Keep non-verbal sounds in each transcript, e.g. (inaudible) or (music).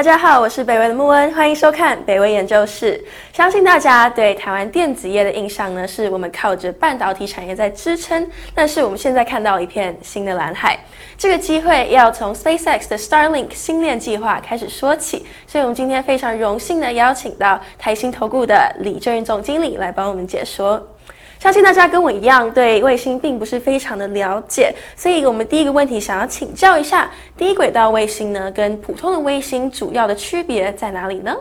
大家好，我是北威的穆恩，欢迎收看北威研究室。相信大家对台湾电子业的印象呢，是我们靠着半导体产业在支撑，但是我们现在看到一片新的蓝海。这个机会要从 SpaceX 的 Starlink 星链计划开始说起，所以我们今天非常荣幸的邀请到台新投顾的李正运总经理来帮我们解说。相信大家跟我一样对卫星并不是非常的了解，所以我们第一个问题想要请教一下，低轨道卫星呢跟普通的卫星主要的区别在哪里呢？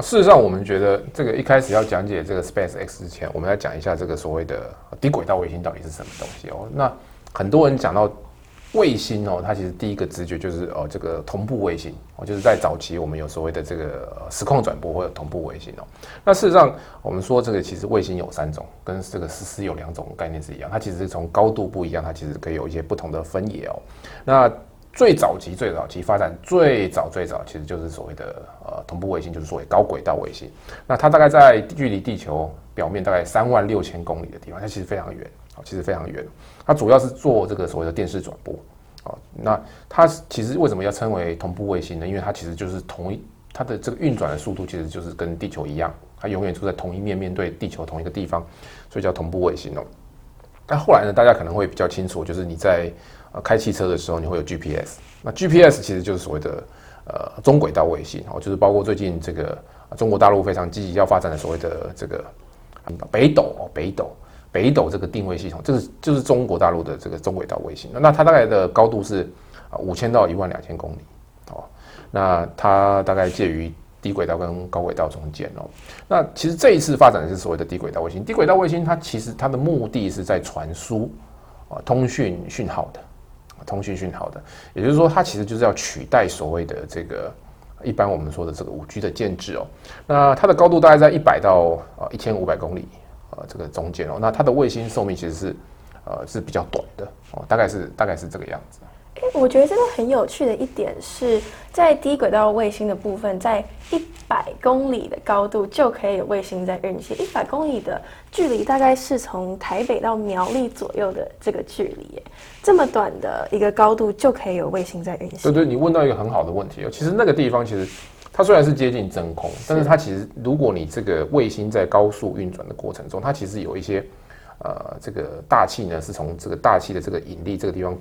事实上，我们觉得这个一开始要讲解这个 SpaceX 之前，我们要讲一下这个所谓的低轨道卫星到底是什么东西哦。那很多人讲到。卫星哦，它其实第一个直觉就是哦，这个同步卫星哦，就是在早期我们有所谓的这个实况转播或者同步卫星哦。那事实上，我们说这个其实卫星有三种，跟这个实施有两种概念是一样。它其实是从高度不一样，它其实可以有一些不同的分野哦。那最早期、最早期发展最早最早，其实就是所谓的呃同步卫星，就是所谓高轨道卫星。那它大概在距离地球表面大概三万六千公里的地方，它其实非常远。啊，其实非常远。它主要是做这个所谓的电视转播。啊，那它其实为什么要称为同步卫星呢？因为它其实就是同一，它的这个运转的速度其实就是跟地球一样，它永远处在同一面，面对地球同一个地方，所以叫同步卫星哦。那后来呢，大家可能会比较清楚，就是你在呃开汽车的时候，你会有 GPS。那 GPS 其实就是所谓的呃中轨道卫星哦，就是包括最近这个中国大陆非常积极要发展的所谓的这个北斗哦，北斗。北斗这个定位系统，这是就是中国大陆的这个中轨道卫星。那它大概的高度是啊五千到一万两千公里哦。那它大概介于低轨道跟高轨道中间哦。那其实这一次发展的是所谓的低轨道卫星。低轨道卫星它其实它的目的是在传输啊通讯讯号的，通讯讯号的。也就是说，它其实就是要取代所谓的这个一般我们说的这个五 G 的建制哦。那它的高度大概在一百到啊一千五百公里。呃，这个中间哦，那它的卫星寿命其实是，呃，是比较短的哦，大概是大概是这个样子。哎，我觉得这个很有趣的一点是在低轨道卫星的部分，在一百公里的高度就可以有卫星在运行。一百公里的距离大概是从台北到苗栗左右的这个距离，这么短的一个高度就可以有卫星在运行。对对，你问到一个很好的问题哦，其实那个地方其实。它虽然是接近真空，但是它其实，如果你这个卫星在高速运转的过程中，它其实有一些，呃，这个大气呢是从这个大气的这个引力这个地方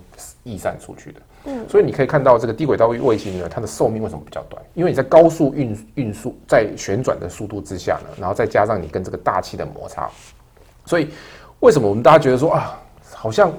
逸散出去的。嗯，所以你可以看到这个低轨道卫星呢，它的寿命为什么比较短？因为你在高速运运速在旋转的速度之下呢，然后再加上你跟这个大气的摩擦，所以为什么我们大家觉得说啊，好像？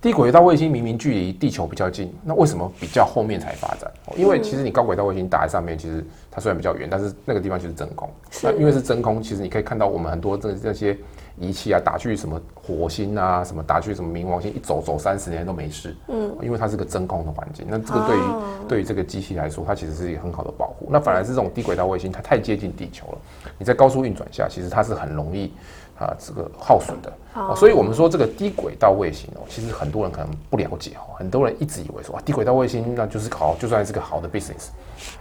低轨道卫星明明距离地球比较近，那为什么比较后面才发展？因为其实你高轨道卫星打在上面，其实它虽然比较远，但是那个地方就是真空。那因为是真空，其实你可以看到我们很多这这些仪器啊，打去什么火星啊，什么打去什么冥王星，一走走三十年都没事。嗯，因为它是个真空的环境。那这个对于对于这个机器来说，它其实是一个很好的保护。那反而是这种低轨道卫星，它太接近地球了，你在高速运转下，其实它是很容易。啊，这个耗损的，所以我们说这个低轨道卫星哦，其实很多人可能不了解哦，很多人一直以为说啊，低轨道卫星那就是好，就算是个好的 business，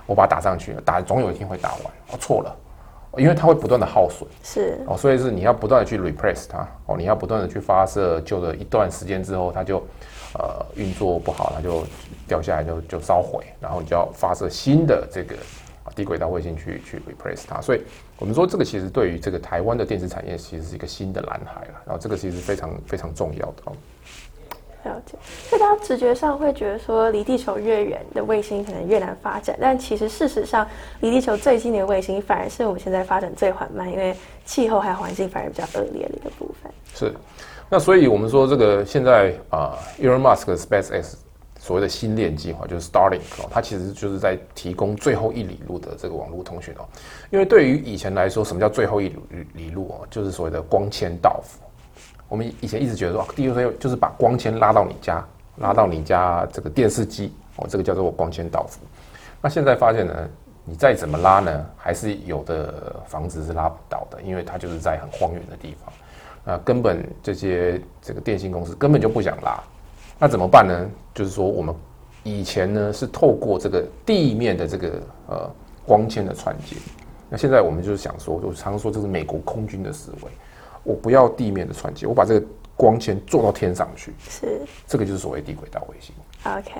我把它打上去，打总有一天会打完，哦错了，因为它会不断的耗损，是。哦，所以是你要不断的去 replace 它哦，你要不断的去发射，就了一段时间之后，它就呃运作不好，它就掉下来就就烧毁，然后你就要发射新的这个。低轨道卫星去去 replace 它，所以我们说这个其实对于这个台湾的电子产业其实是一个新的蓝海了。然后这个其实非常非常重要的哦。了解，所以大家直觉上会觉得说离地球越远的卫星可能越难发展，但其实事实上离地球最近的卫星反而是我们现在发展最缓慢，因为气候还有环境反而比较恶劣的一个部分。是，那所以我们说这个现在啊，Elon Musk SpaceX。所谓的新链计划就是 Starlink 哦，它其实就是在提供最后一里路的这个网络通讯哦。因为对于以前来说，什么叫最后一里里路哦？就是所谓的光纤到付。我们以前一直觉得说，第一个就是把光纤拉到你家，拉到你家这个电视机哦，这个叫做光纤到付。那现在发现呢，你再怎么拉呢，还是有的房子是拉不到的，因为它就是在很荒远的地方，那根本这些这个电信公司根本就不想拉。那怎么办呢？就是说，我们以前呢是透过这个地面的这个呃光纤的传接，那现在我们就是想说，我常说这是美国空军的思维，我不要地面的传接，我把这个光纤做到天上去，是这个就是所谓低轨道卫星。OK。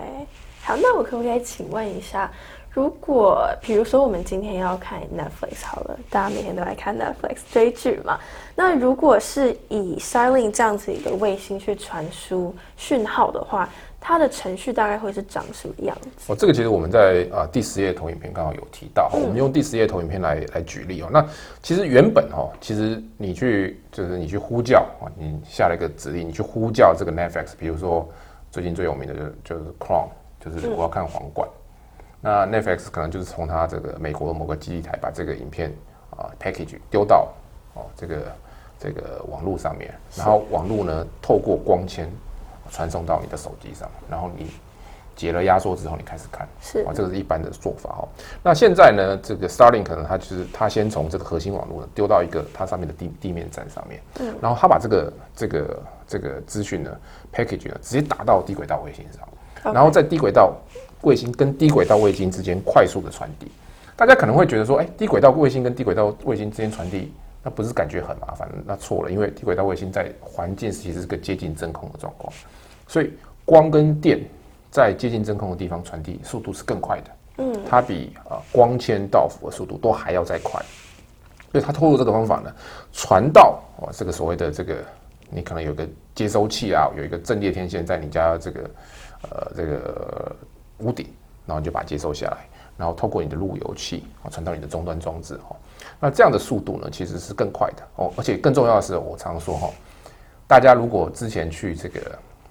好，那我可不可以请问一下，如果比如说我们今天要看 Netflix 好了，大家每天都在看 Netflix 追剧嘛，那如果是以 Starlink 这样子一个卫星去传输讯号的话，它的程序大概会是长什么样子？哦，这个其实我们在啊第十页投影片刚好有提到，我们用第十页投影片来来举例哦。那其实原本哦，其实你去就是你去呼叫啊，你下了一个指令，你去呼叫这个 Netflix，比如说最近最有名的就就是 Chrome，就是我要看皇冠，那 Netflix 可能就是从它这个美国的某个基地台把这个影片啊 package 丢到哦这个这个网络上面，然后网络呢透过光纤。传送到你的手机上，然后你解了压缩之后，你开始看，是。啊，这个是一般的做法哦。那现在呢，这个 Starlink 可能它就是它先从这个核心网络丢到一个它上面的地地面站上面，嗯，然后它把这个这个这个资讯呢 package 呢直接打到低轨道卫星上，然后在低轨道卫星跟低轨道卫星之间快速的传递。大家可能会觉得说，哎，低轨道卫星跟低轨道卫星之间传递。那不是感觉很麻烦？那错了，因为低轨道卫星在环境其实是个接近真空的状况，所以光跟电在接近真空的地方传递速度是更快的。嗯，它比啊光纤到符的速度都还要再快。所以它透过这个方法呢，传到哦这个所谓的这个，你可能有个接收器啊，有一个阵列天线在你家这个呃这个屋顶，然后你就把它接收下来。然后透过你的路由器啊传到你的终端装置哈，那这样的速度呢其实是更快的哦，而且更重要的是，我常说哈，大家如果之前去这个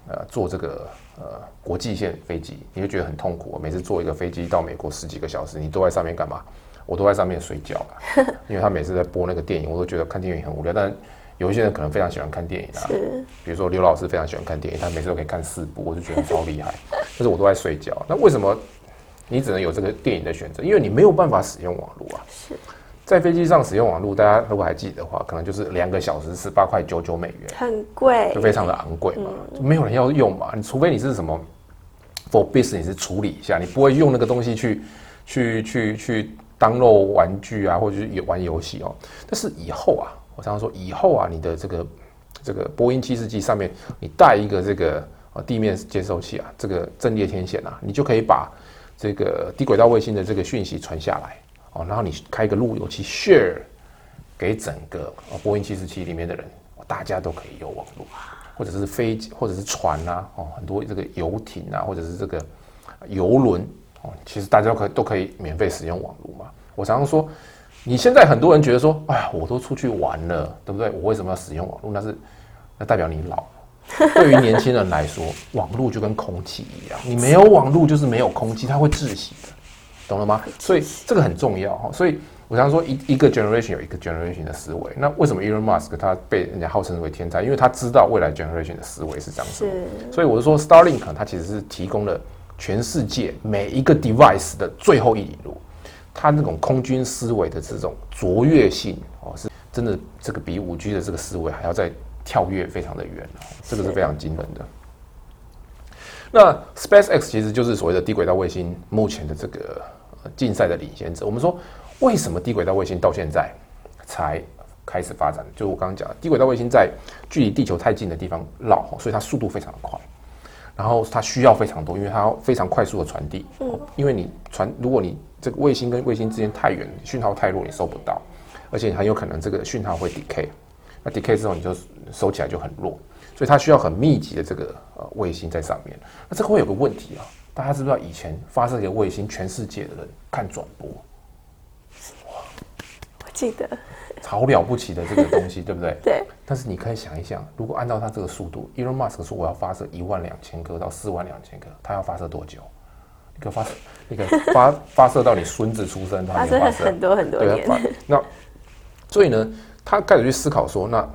呃坐这个呃国际线飞机，你会觉得很痛苦。每次坐一个飞机到美国十几个小时，你都在上面干嘛？我都在上面睡觉了，(laughs) 因为他每次在播那个电影，我都觉得看电影很无聊。但有一些人可能非常喜欢看电影啊，比如说刘老师非常喜欢看电影，他每次都可以看四部，我就觉得超厉害。但是我都在睡觉，那为什么？你只能有这个电影的选择，因为你没有办法使用网络啊。是，在飞机上使用网络，大家如果还记得的话，可能就是两个小时十八块九九美元，很贵，就非常的昂贵嘛，没有人要用嘛。你除非你是什么 for business 处理一下，你不会用那个东西去去去去当肉玩具啊，或者是玩游戏哦。但是以后啊，我常常说以后啊，你的这个这个波音七四七上面，你带一个这个啊地面接收器啊，这个阵列天线啊，你就可以把。这个低轨道卫星的这个讯息传下来哦，然后你开个路由器 share 给整个波音七四七里面的人，大家都可以有网络，或者是飞机，或者是船呐，哦，很多这个游艇啊，或者是这个游轮哦，其实大家都可以都可以免费使用网络嘛。我常常说，你现在很多人觉得说，哎呀，我都出去玩了，对不对？我为什么要使用网络？那是那代表你老。(laughs) 对于年轻人来说，网络就跟空气一样，你没有网络就是没有空气，它会窒息的，懂了吗？所以这个很重要哈。所以我常说一一个 generation 有一个 generation 的思维。那为什么 Elon Musk 他被人家号称为天才？因为他知道未来 generation 的思维是这样子。所以我是说，Starlink 它其实是提供了全世界每一个 device 的最后一里路。它那种空军思维的这种卓越性哦，是真的，这个比五 G 的这个思维还要在。跳跃非常的远这个是非常惊人的。那 SpaceX 其实就是所谓的低轨道卫星目前的这个竞赛的领先者。我们说，为什么低轨道卫星到现在才开始发展？就我刚刚讲，低轨道卫星在距离地球太近的地方绕，所以它速度非常的快，然后它需要非常多，因为它要非常快速的传递。嗯，因为你传，如果你这个卫星跟卫星之间太远，讯号太弱，你收不到，而且很有可能这个讯号会 decay。那 decay 之后，你就收起来就很弱，所以它需要很密集的这个呃卫星在上面。那这个会有个问题啊，大家知不知道以前发射一个卫星，全世界的人看转播，哇，(laughs) 我记得，好了不起的这个东西，对不对？(laughs) 对。但是你可以想一想，如果按照它这个速度，Elon Musk 说我要发射一万两千颗到四万两千颗，它要发射多久？你可发射，你可发 (laughs) 发射到你孙子出生，发射很多很多年。那所以呢？他开始去思考说：“那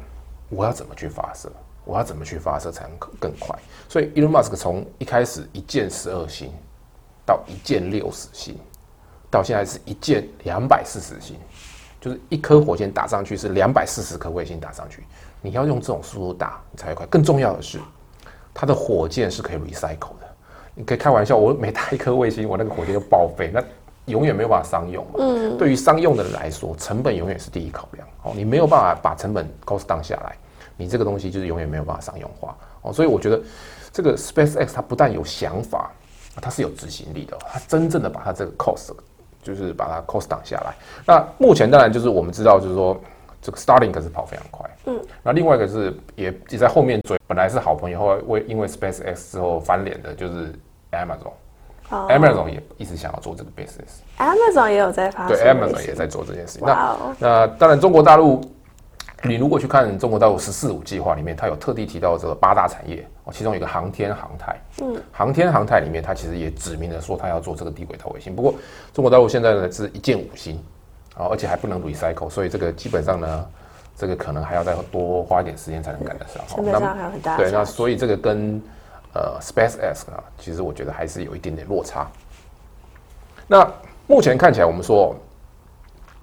我要怎么去发射？我要怎么去发射才能更快？”所以，Elon Musk 从一开始一箭十二星，到一箭六十星，到现在是一箭两百四十星，就是一颗火箭打上去是两百四十颗卫星打上去。你要用这种速度打，你才会快。更重要的是，它的火箭是可以 recycle 的。你可以开玩笑，我每打一颗卫星，我那个火箭就报废。那永远没有办法商用嘛？嗯，对于商用的人来说，成本永远是第一考量。哦，你没有办法把成本 cost down 下来，你这个东西就是永远没有办法商用化。哦，所以我觉得这个 SpaceX 它不但有想法，它是有执行力的，它真正的把它这个 cost 就是把它 cost down 下来。那目前当然就是我们知道，就是说这个 Starlink 是跑非常快，嗯，那另外一个是也也在后面追，本来是好朋友，后来为因为 SpaceX 之后翻脸的，就是 Amazon。Amazon 也一直想要做这个 business。Amazon 也有在发对，Amazon 也在做这件事情。那那当然，中国大陆，你如果去看中国大陆“十四五”计划里面，它有特地提到这个八大产业哦，其中有一个航天航太。嗯，航天航太里面，它其实也指明了说，它要做这个低轨道卫星。不过，中国大陆现在呢是一箭五星啊，而且还不能 recycle，所以这个基本上呢，这个可能还要再多花一点时间才能赶得上。成本上还有很大。对，那所以这个跟。呃，SpaceX 啊，其实我觉得还是有一点点落差。那目前看起来，我们说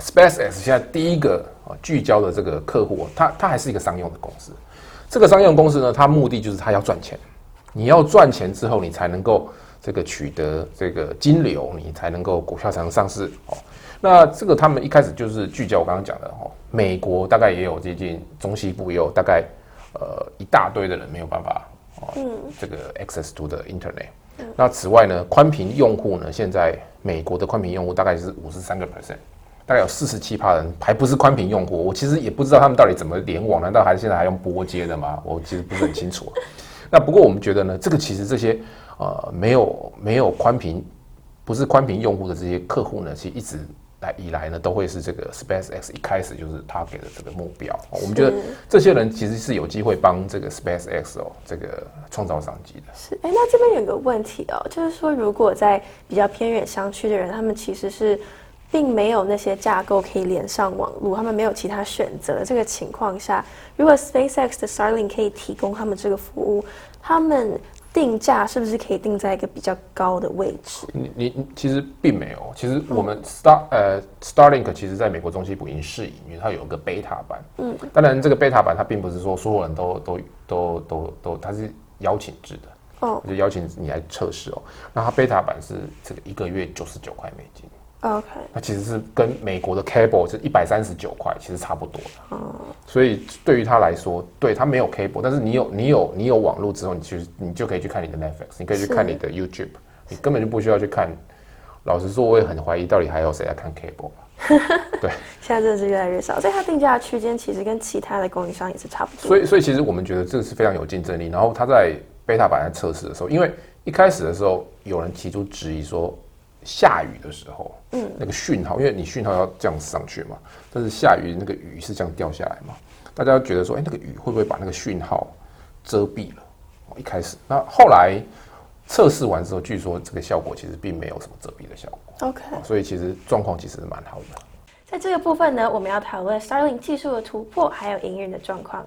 SpaceX 现在第一个啊聚焦的这个客户，它它还是一个商用的公司。这个商用公司呢，它目的就是它要赚钱。你要赚钱之后，你才能够这个取得这个金流，你才能够股票才能上市哦。那这个他们一开始就是聚焦我刚刚讲的哦，美国大概也有接近中西部也有大概呃一大堆的人没有办法。嗯，这个 access to 的 internet。那此外呢，宽频用户呢，现在美国的宽频用户大概是五十三个 percent，大概有四十七趴人还不是宽频用户。我其实也不知道他们到底怎么联网，难道还现在还用拨接的吗？我其实不是很清楚。那不过我们觉得呢，这个其实这些呃没有没有宽频，不是宽频用户的这些客户呢，其实一直。来以来呢，都会是这个 SpaceX 一开始就是他给的这个目标。我们觉得这些人其实是有机会帮这个 SpaceX 哦，这个创造商机的。是，哎，那这边有个问题哦，就是说，如果在比较偏远乡区的人，他们其实是并没有那些架构可以连上网络，他们没有其他选择。这个情况下，如果 SpaceX 的 Starlink 可以提供他们这个服务，他们。定价是不是可以定在一个比较高的位置？你你其实并没有，其实我们 Star 呃 Starlink 其实在美国中西部已经试营，因为它有一个 beta 版。嗯，当然这个 beta 版它并不是说所有人都都都都都，它是邀请制的哦，就邀请你来测试哦。那它 beta 版是这个一个月九十九块美金。OK，那其实是跟美国的 cable 是一百三十九块，其实差不多的。哦，所以对于他来说，对他没有 cable，但是你有你有你有网络之后，你其实你就可以去看你的 Netflix，你可以去看你的 YouTube，你根本就不需要去看。老实说，我也很怀疑到底还有谁在看 cable。(laughs) 对，现在真的是越来越少，所以它定价区间其实跟其他的供应商也是差不多。所以，所以其实我们觉得这个是非常有竞争力。然后他在 beta 版在测试的时候，因为一开始的时候有人提出质疑说。下雨的时候，嗯，那个讯号，因为你讯号要这样上去嘛，但是下雨那个雨是这样掉下来嘛，大家觉得说，哎，那个雨会不会把那个讯号遮蔽了？一开始，那后来测试完之后，据说这个效果其实并没有什么遮蔽的效果。OK，所以其实状况其实是蛮好的。在这个部分呢，我们要讨论 Starlink 技术的突破，还有营运的状况。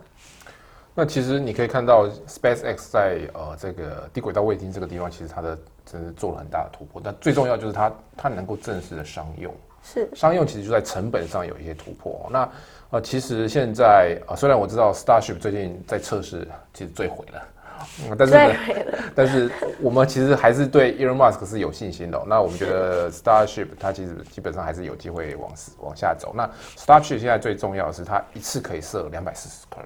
那其实你可以看到，SpaceX 在呃这个低轨道卫星这个地方，其实它的真是做了很大的突破。但最重要就是它它能够正式的商用，是商用其实就在成本上有一些突破。那呃其实现在啊，虽然我知道 Starship 最近在测试，其实坠毁了，但是 (laughs) 但是我们其实还是对 Elon Musk 是有信心的。那我们觉得 Starship 它其实基本上还是有机会往往下走。那 Starship 现在最重要的是它一次可以射两百四十颗。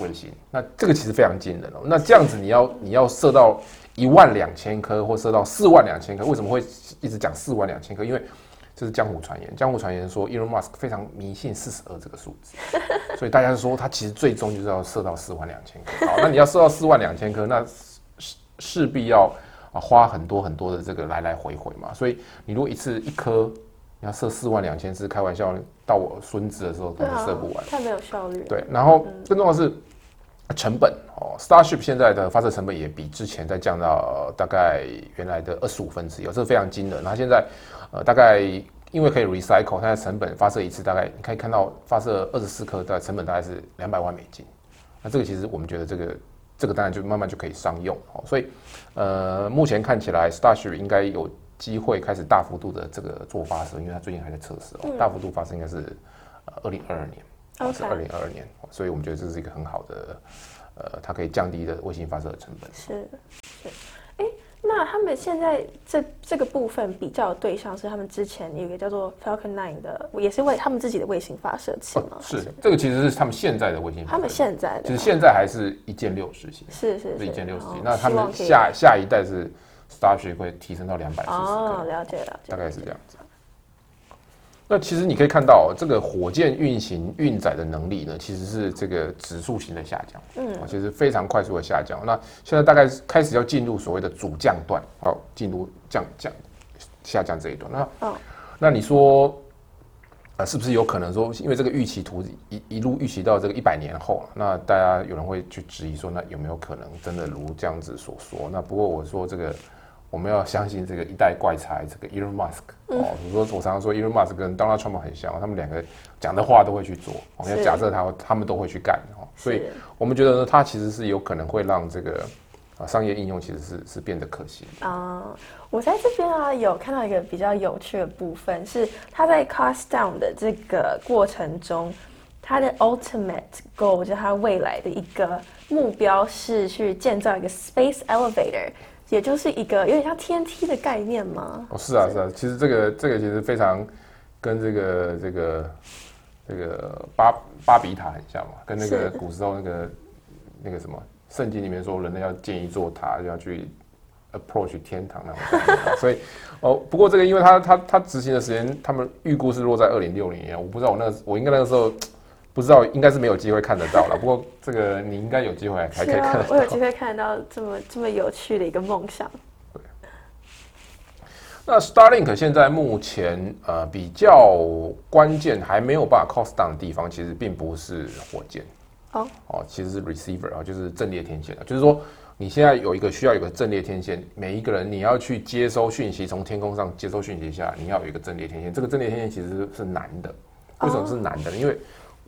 卫星，那这个其实非常惊人哦。那这样子，你要你要射到一万两千颗，或射到四万两千颗，为什么会一直讲四万两千颗？因为这是江湖传言。江湖传言说，Elon Musk 非常迷信四十二这个数字，(laughs) 所以大家说他其实最终就是要射到四万两千颗。好，那你要射到四万两千颗，那势势必要啊花很多很多的这个来来回回嘛。所以你如果一次一颗。你要设四万两千是开玩笑，到我孙子的时候可能设不完，太没有效率。对，然后更重要的是成本哦，Starship 现在的发射成本也比之前再降到大概原来的二十五分之一，这是非常惊人。那现在呃大概因为可以 recycle，它的成本发射一次大概你可以看到发射二十四颗的成本大概是两百万美金。那这个其实我们觉得这个这个当然就慢慢就可以商用哦，所以呃目前看起来 Starship 应该有。机会开始大幅度的这个做发射，因为它最近还在测试哦。大幅度发射应该是呃二零二二年，是二零二二年，所以我们觉得这是一个很好的，呃，它可以降低的卫星发射的成本。是是，哎，那他们现在这这个部分比较的对象是他们之前有一个叫做 Falcon Nine 的，也是为他们自己的卫星发射器吗？是，这个其实是他们现在的卫星。他们现在的，就是现在还是一箭六十型，是是是一箭六十型。那他们下下一代是。Starship 会提升到两百四十哦，了解了解。大概是这样子。那其实你可以看到，这个火箭运行运载的能力呢，其实是这个指数型的下降，嗯，其实非常快速的下降。那现在大概是开始要进入所谓的主降段，哦，进入降降下降这一段。那哦那你说，呃，是不是有可能说，因为这个预期图一一路预期到这个一百年后，那大家有人会去质疑说，那有没有可能真的如这样子所说？那不过我说这个。我们要相信这个一代怪才，这个 Elon Musk 哦，我说我常常说 Elon Musk 跟 Donald Trump 很像，他们两个讲的话都会去做，我们要假设他他们都会去干哦，所以我们觉得呢，它其实是有可能会让这个啊商业应用其实是是变得可行。啊、我在这边啊有看到一个比较有趣的部分，是他在 cost down 的这个过程中，他的 ultimate goal 就是他未来的一个目标是去建造一个 space elevator，也就是一个有点像天梯的概念吗？哦，是啊，是啊，其实这个这个其实非常跟这个这个这个巴巴比塔很像嘛，跟那个古时候那个那个什么圣经里面说人类要建一座塔，要去 approach 天堂那种。(laughs) 所以哦，不过这个因为他他他执行的时间，他们预估是落在二零六零年，我不知道我那个我应该那个时候。不知道，应该是没有机会看得到了。(laughs) 不过这个你应该有机会还可以看得，到。啊我有机会看到这么这么有趣的一个梦想。那 Starlink 现在目前呃比较关键还没有办法 cost down 的地方，其实并不是火箭哦哦，其实是 receiver 啊，就是阵列天线啊，就是说你现在有一个需要有个阵列天线，每一个人你要去接收讯息，从天空上接收讯息下，你要有一个阵列天线，这个阵列天线其实是难的。为什么是难的呢？因为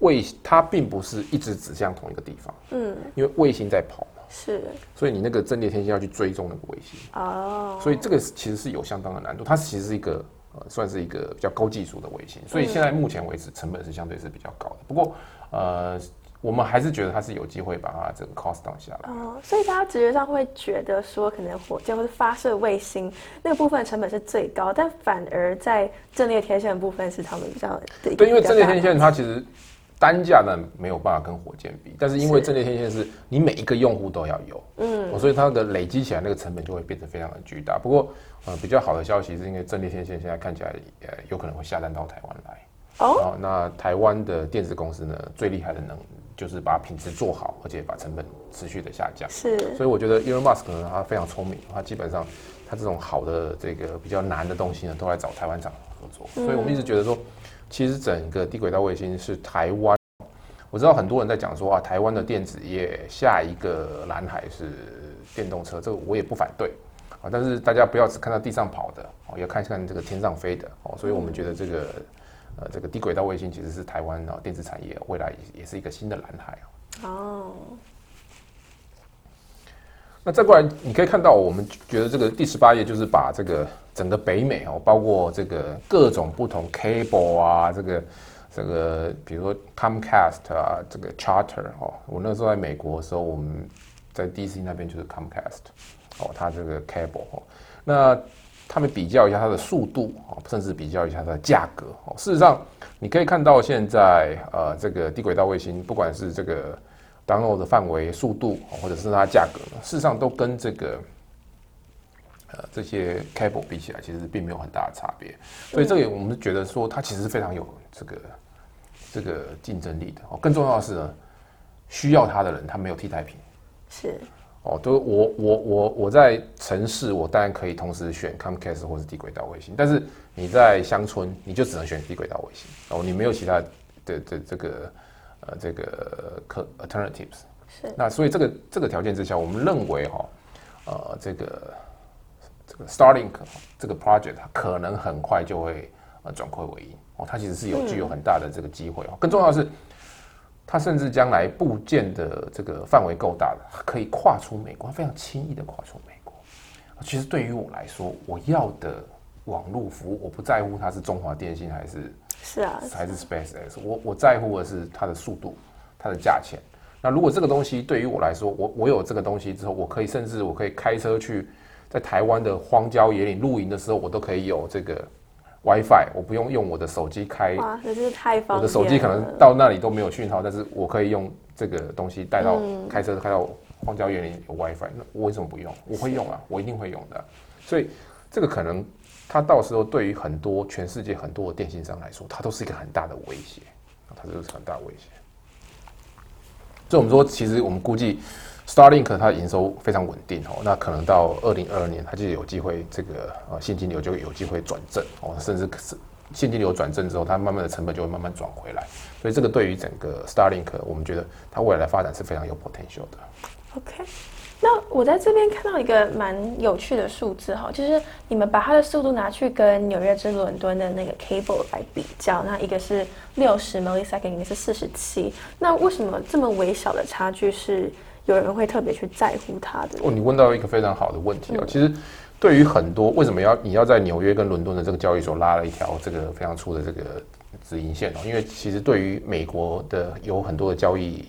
卫它并不是一直指向同一个地方，嗯，因为卫星在跑嘛，是所以你那个阵列天线要去追踪那个卫星。哦，所以这个其实是有相当的难度，它其实是一个呃算是一个比较高技术的卫星，所以现在目前为止成本是相对是比较高的。不过呃，我们还是觉得它是有机会把它整个 cost down 下来。哦，所以大家直觉上会觉得说，可能火箭或者发射卫星那个部分成本是最高，但反而在阵列天线的部分是他们比较对，因为阵列天线它其实单价呢没有办法跟火箭比，但是因为是阵列天线是你每一个用户都要有，嗯，所以它的累积起来那个成本就会变得非常的巨大。不过呃比较好的消息是因为阵列天线现在看起来呃有可能会下单到台湾来。哦，哦，那台湾的电子公司呢，最厉害的能就是把品质做好，而且把成本持续的下降。是所以我觉得 Elon Musk 呢，他非常聪明，他基本上他这种好的这个比较难的东西呢，都来找台湾厂合作。所以我们一直觉得说，其实整个低轨道卫星是台湾。我知道很多人在讲说啊，台湾的电子业下一个蓝海是电动车，这个我也不反对啊。但是大家不要只看到地上跑的哦，要看看这个天上飞的哦。所以我们觉得这个呃这个低轨道卫星其实是台湾啊电子产业未来也是一个新的蓝海。哦，那再过来，你可以看到，我们觉得这个第十八页就是把这个整个北美哦，包括这个各种不同 cable 啊，这个这个，比如说 Comcast 啊，这个 Charter 哦，我那时候在美国的时候，我们在 DC 那边就是 Comcast 哦，它这个 cable 哦，那他们比较一下它的速度哦，甚至比较一下它的价格哦。事实上，你可以看到现在呃，这个低轨道卫星，不管是这个 download 的范围、速度，哦或者是它价格，事实上都跟这个呃这些 cable 比起来，其实并没有很大的差别。所以这个我们觉得说，它其实是非常有这个这个竞争力的。哦，更重要的是呢，需要它的人，他没有替代品。是哦，都我我我我在城市，我当然可以同时选 Comcast 或是低轨道卫星，但是你在乡村，你就只能选低轨道卫星哦，你没有其他的的这个呃这个可 alternatives。是那所以这个这个条件之下，我们认为哈、呃，这个这个 Starlink 这个 project 它可能很快就会呃转亏为盈哦，它其实是有具有很大的这个机会哦。更重要的是，它甚至将来部件的这个范围够大的，它可以跨出美国，它非常轻易的跨出美国。其实对于我来说，我要的网络服务，我不在乎它是中华电信还是是啊，还是 SpaceX，我我在乎的是它的速度，它的价钱。那如果这个东西对于我来说，我我有这个东西之后，我可以甚至我可以开车去在台湾的荒郊野岭露营的时候，我都可以有这个 WiFi，我不用用我的手机开，哇，这真是太方便。我的手机可能到那里都没有讯号，但是我可以用这个东西带到、开车开到荒郊野岭有 WiFi，那我为什么不用？我会用啊，我一定会用的。所以这个可能它到时候对于很多全世界很多的电信商来说，它都是一个很大的威胁，它就是很大的威胁。所以我们说，其实我们估计 Starlink 它营收非常稳定哦，那可能到二零二二年，它就有机会这个呃现金流就有机会转正哦，甚至是现金流转正之后，它慢慢的成本就会慢慢转回来。所以这个对于整个 Starlink，我们觉得它未来的发展是非常有 potential 的。OK，那我在这边看到一个蛮有趣的数字哈，就是你们把它的速度拿去跟纽约至伦敦的那个 cable 来比较，那一个是六十 millisecond，一个是四十七，那为什么这么微小的差距是有人会特别去在乎它的？哦，你问到一个非常好的问题哦，其实对于很多为什么要你要在纽约跟伦敦的这个交易所拉了一条这个非常粗的这个直营线哦，因为其实对于美国的有很多的交易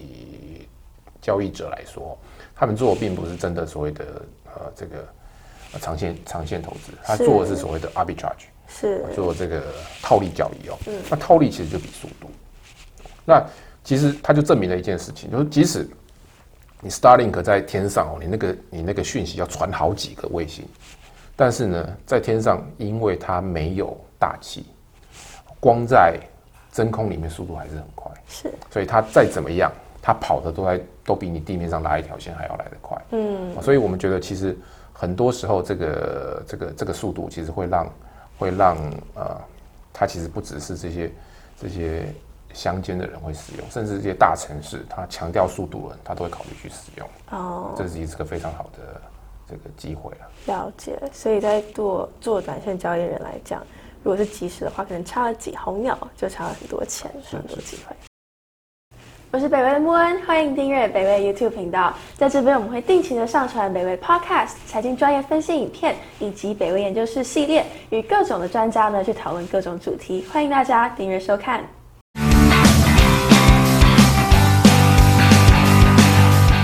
交易者来说。他们做的并不是真的所谓的呃这个长线长线投资，他做的是所谓的 arbitrage，是做这个套利交易哦。那套利其实就比速度。那其实它就证明了一件事情，就是即使你 Starlink 在天上哦，你那个你那个讯息要传好几个卫星，但是呢，在天上因为它没有大气，光在真空里面速度还是很快，是，所以它再怎么样。它跑的都在都比你地面上拉一条线还要来得快，嗯，所以我们觉得其实很多时候这个这个这个速度其实会让会让呃，它其实不只是这些这些乡间的人会使用，甚至这些大城市，它强调速度了，它都会考虑去使用。哦，这是一个非常好的这个机会了。了解，所以在做做短线交易人来讲，如果是及时的话，可能差了几毫秒就差了很多钱，很多机会。我是北威的木恩，欢迎订阅北威 YouTube 频道。在这边，我们会定期的上传北威 Podcast、财经专业分析影片，以及北威研究室系列，与各种的专家呢去讨论各种主题。欢迎大家订阅收看。